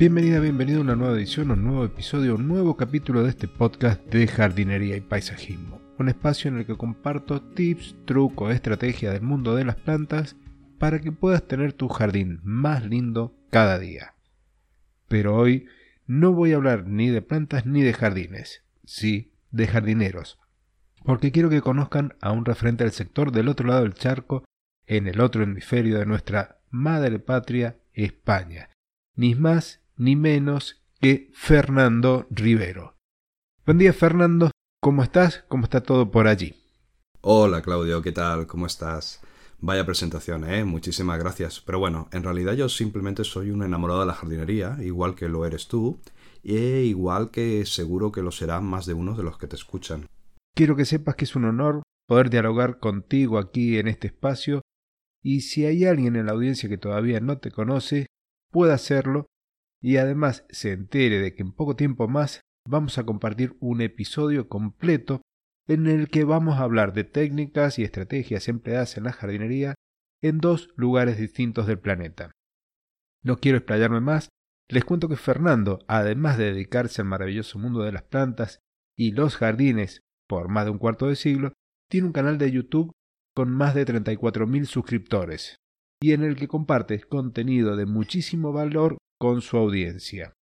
Bienvenida, bienvenido a una nueva edición, un nuevo episodio, un nuevo capítulo de este podcast de jardinería y paisajismo. Un espacio en el que comparto tips, trucos, estrategias del mundo de las plantas para que puedas tener tu jardín más lindo cada día. Pero hoy no voy a hablar ni de plantas ni de jardines, sí, de jardineros, porque quiero que conozcan a un referente del sector del otro lado del charco, en el otro hemisferio de nuestra madre patria, España, ni más ni menos que Fernando Rivero. Buen día Fernando, ¿cómo estás? ¿Cómo está todo por allí? Hola Claudio, ¿qué tal? ¿Cómo estás? Vaya presentación, ¿eh? Muchísimas gracias. Pero bueno, en realidad yo simplemente soy un enamorado de la jardinería, igual que lo eres tú, e igual que seguro que lo serán más de uno de los que te escuchan. Quiero que sepas que es un honor poder dialogar contigo aquí en este espacio y si hay alguien en la audiencia que todavía no te conoce, pueda hacerlo y además se entere de que en poco tiempo más vamos a compartir un episodio completo en el que vamos a hablar de técnicas y estrategias empleadas en la jardinería en dos lugares distintos del planeta. No quiero explayarme más, les cuento que Fernando, además de dedicarse al maravilloso mundo de las plantas y los jardines por más de un cuarto de siglo, tiene un canal de YouTube con más de 34.000 suscriptores y en el que comparte contenido de muchísimo valor con su audiencia.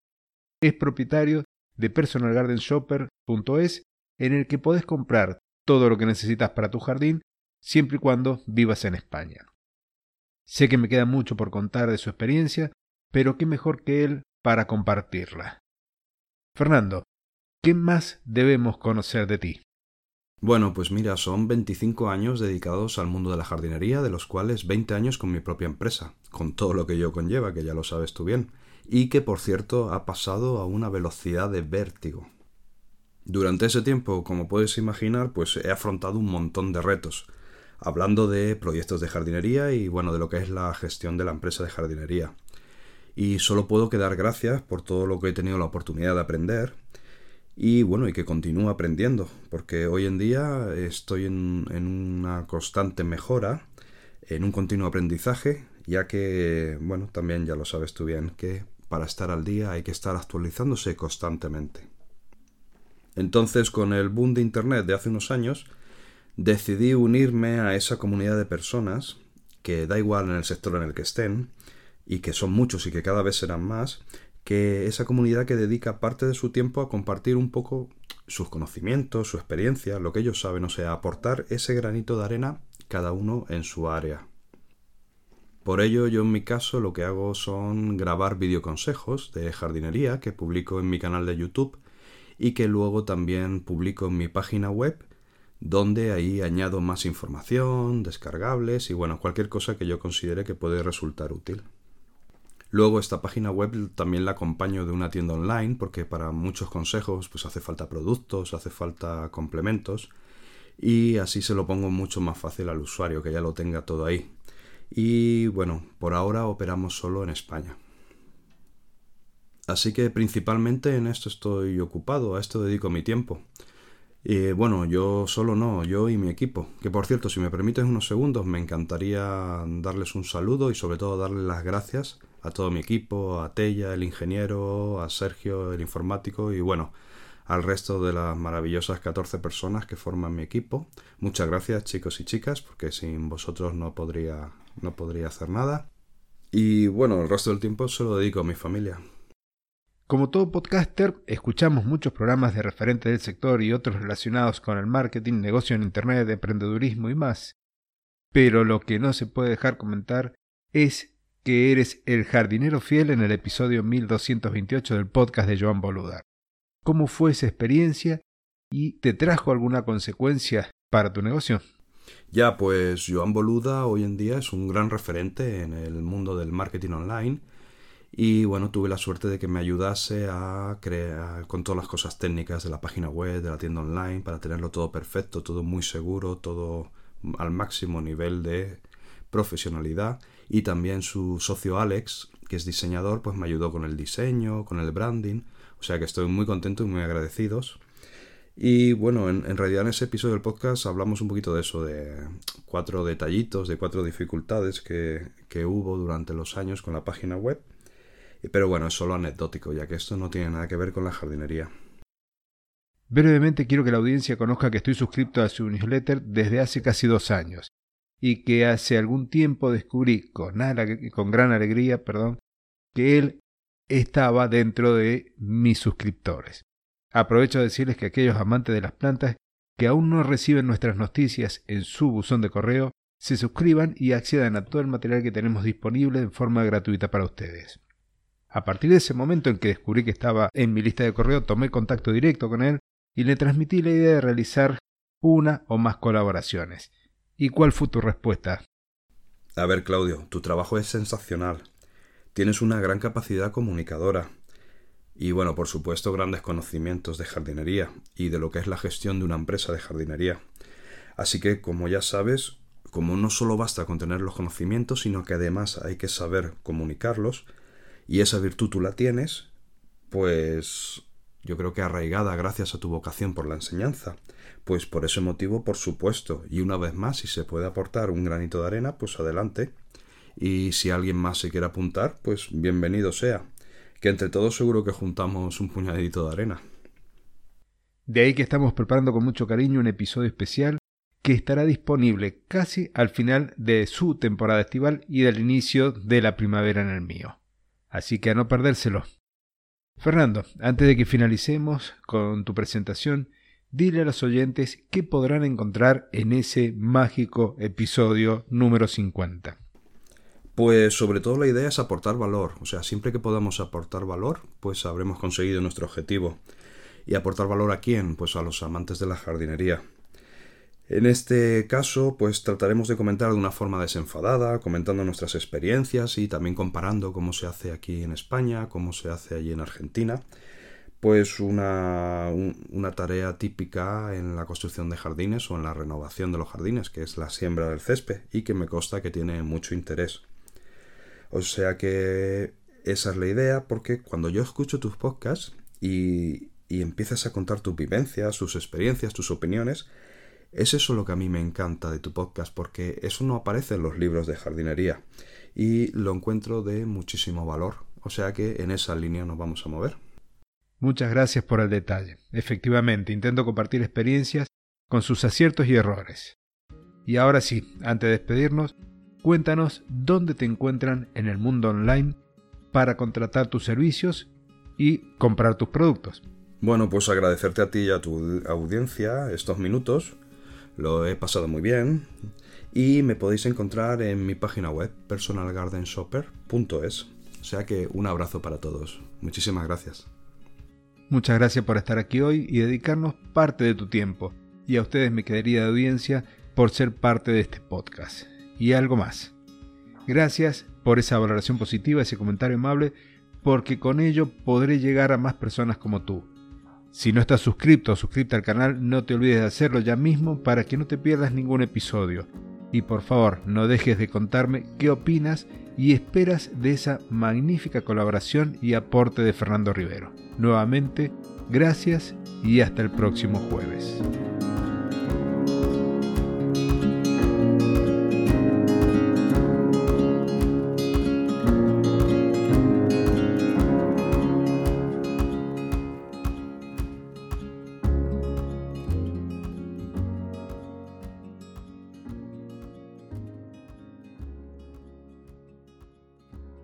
Es propietario de personalgardenshopper.es en el que podés comprar todo lo que necesitas para tu jardín siempre y cuando vivas en España. Sé que me queda mucho por contar de su experiencia, pero qué mejor que él para compartirla. Fernando, ¿qué más debemos conocer de ti? Bueno, pues mira, son 25 años dedicados al mundo de la jardinería, de los cuales 20 años con mi propia empresa, con todo lo que ello conlleva, que ya lo sabes tú bien, y que por cierto ha pasado a una velocidad de vértigo. Durante ese tiempo, como puedes imaginar, pues he afrontado un montón de retos, hablando de proyectos de jardinería y bueno, de lo que es la gestión de la empresa de jardinería. Y solo puedo quedar gracias por todo lo que he tenido la oportunidad de aprender y bueno, y que continúe aprendiendo, porque hoy en día estoy en, una constante mejora, en un continuo aprendizaje, ya que, bueno, también ya lo sabes tú bien, que para estar al día hay que estar actualizándose constantemente. Entonces, con el boom de Internet de hace unos años, decidí unirme a esa comunidad de personas, que da igual en el sector en el que estén, y que son muchos y que cada vez serán más, que esa comunidad que dedica parte de su tiempo a compartir un poco sus conocimientos, su experiencia, lo que ellos saben, o sea, aportar ese granito de arena cada uno en su área. Por ello, yo en mi caso lo que hago son grabar videoconsejos de jardinería que publico en mi canal de YouTube y que luego también publico en mi página web, donde ahí añado más información, descargables y bueno, cualquier cosa que yo considere que puede resultar útil. Luego esta página web también la acompaño de una tienda online porque para muchos consejos pues hace falta productos, hace falta complementos y así se lo pongo mucho más fácil al usuario que ya lo tenga todo ahí. Y bueno, por ahora operamos solo en España. Así que principalmente en esto estoy ocupado, a esto dedico mi tiempo. Y bueno, yo solo no, yo y mi equipo. Que por cierto, si me permites unos segundos, me encantaría darles un saludo y sobre todo darles las gracias a todo mi equipo, a Tella, el ingeniero, a Sergio, el informático y bueno, al resto de las maravillosas 14 personas que forman mi equipo. Muchas gracias chicos y chicas, porque sin vosotros no podría, no podría hacer nada. Y bueno, el resto del tiempo se lo dedico a mi familia. Como todo podcaster, escuchamos muchos programas de referentes del sector y otros relacionados con el marketing, negocio en Internet, emprendedurismo y más. Pero lo que no se puede dejar comentar es que eres el jardinero fiel en el episodio 1228 del podcast de Joan Boluda. ¿Cómo fue esa experiencia y te trajo alguna consecuencia para tu negocio? Ya, pues Joan Boluda hoy en día es un gran referente en el mundo del marketing online y bueno, tuve la suerte de que me ayudase a crear con todas las cosas técnicas de la página web, de la tienda online, para tenerlo todo perfecto, todo muy seguro, todo al máximo nivel de profesionalidad. Y también su socio Alex, que es diseñador, pues me ayudó con el diseño, con el branding, o sea que estoy muy contento y muy agradecidos. Y bueno, en, realidad en ese episodio del podcast hablamos un poquito de eso, de cuatro detallitos, de cuatro dificultades que, que hubo durante los años con la página web Pero bueno, es solo anecdótico, ya que esto no tiene nada que ver con la jardinería. Brevemente quiero que la audiencia conozca que estoy suscrito a su newsletter desde hace casi dos años y que hace algún tiempo descubrí con, con gran alegría perdón, que él estaba dentro de mis suscriptores. Aprovecho a decirles que aquellos amantes de las plantas que aún no reciben nuestras noticias en su buzón de correo, se suscriban y accedan a todo el material que tenemos disponible en forma gratuita para ustedes. A partir de ese momento en que descubrí que estaba en mi lista de correo, tomé contacto directo con él y le transmití la idea de realizar una o más colaboraciones. ¿Y cuál fue tu respuesta? A ver, Claudio, tu trabajo es sensacional. Tienes una gran capacidad comunicadora. Y bueno, por supuesto, grandes conocimientos de jardinería y de lo que es la gestión de una empresa de jardinería. Así que, como ya sabes, como no solo basta con tener los conocimientos, sino que además hay que saber comunicarlos, y esa virtud tú la tienes, pues yo creo que arraigada gracias a tu vocación por la enseñanza. Pues por ese motivo, por supuesto, y una vez más, si se puede aportar un granito de arena, pues adelante. Y si alguien más se quiere apuntar, pues bienvenido sea. Que entre todos seguro que juntamos un puñadito de arena. De ahí que estamos preparando con mucho cariño un episodio especial que estará disponible casi al final de su temporada estival y del inicio de la primavera en el mío. Así que a no perdérselo. Fernando, antes de que finalicemos con tu presentación, dile a los oyentes qué podrán encontrar en ese mágico episodio número 50. Pues sobre todo la idea es aportar valor, o sea, siempre que podamos aportar valor, pues habremos conseguido nuestro objetivo. ¿Y aportar valor a quién? Pues a los amantes de la jardinería. En este caso, pues trataremos de comentar de una forma desenfadada, comentando nuestras experiencias y también comparando cómo se hace aquí en España, cómo se hace allí en Argentina. Pues una, una tarea típica en la construcción de jardines o en la renovación de los jardines, que es la siembra del césped y que me consta que tiene mucho interés. O sea que esa es la idea, porque cuando yo escucho tus podcasts y, y empiezas a contar tus vivencias, tus experiencias, tus opiniones, es eso lo que a mí me encanta de tu podcast, porque eso no aparece en los libros de jardinería y lo encuentro de muchísimo valor. O sea que en esa línea nos vamos a mover. Muchas gracias por el detalle. Efectivamente, intento compartir experiencias con sus aciertos y errores. Y ahora sí, antes de despedirnos, cuéntanos dónde te encuentran en el mundo online para contratar tus servicios y comprar tus productos. Bueno, pues agradecerte a ti y a tu audiencia estos minutos lo he pasado muy bien y me podéis encontrar en mi página web personalgardenshopper.es. O sea que un abrazo para todos. Muchísimas gracias. Muchas gracias por estar aquí hoy y dedicarnos parte de tu tiempo. Y a ustedes, mi querida audiencia, por ser parte de este podcast. Y algo más. Gracias por esa valoración positiva, ese comentario amable, porque con ello podré llegar a más personas como tú si no estás suscrito o suscrita al canal, no te olvides de hacerlo ya mismo para que no te pierdas ningún episodio. Y por favor, no dejes de contarme qué opinas y esperas de esa magnífica colaboración y aporte de Fernando Rivero. Nuevamente, gracias y hasta el próximo jueves.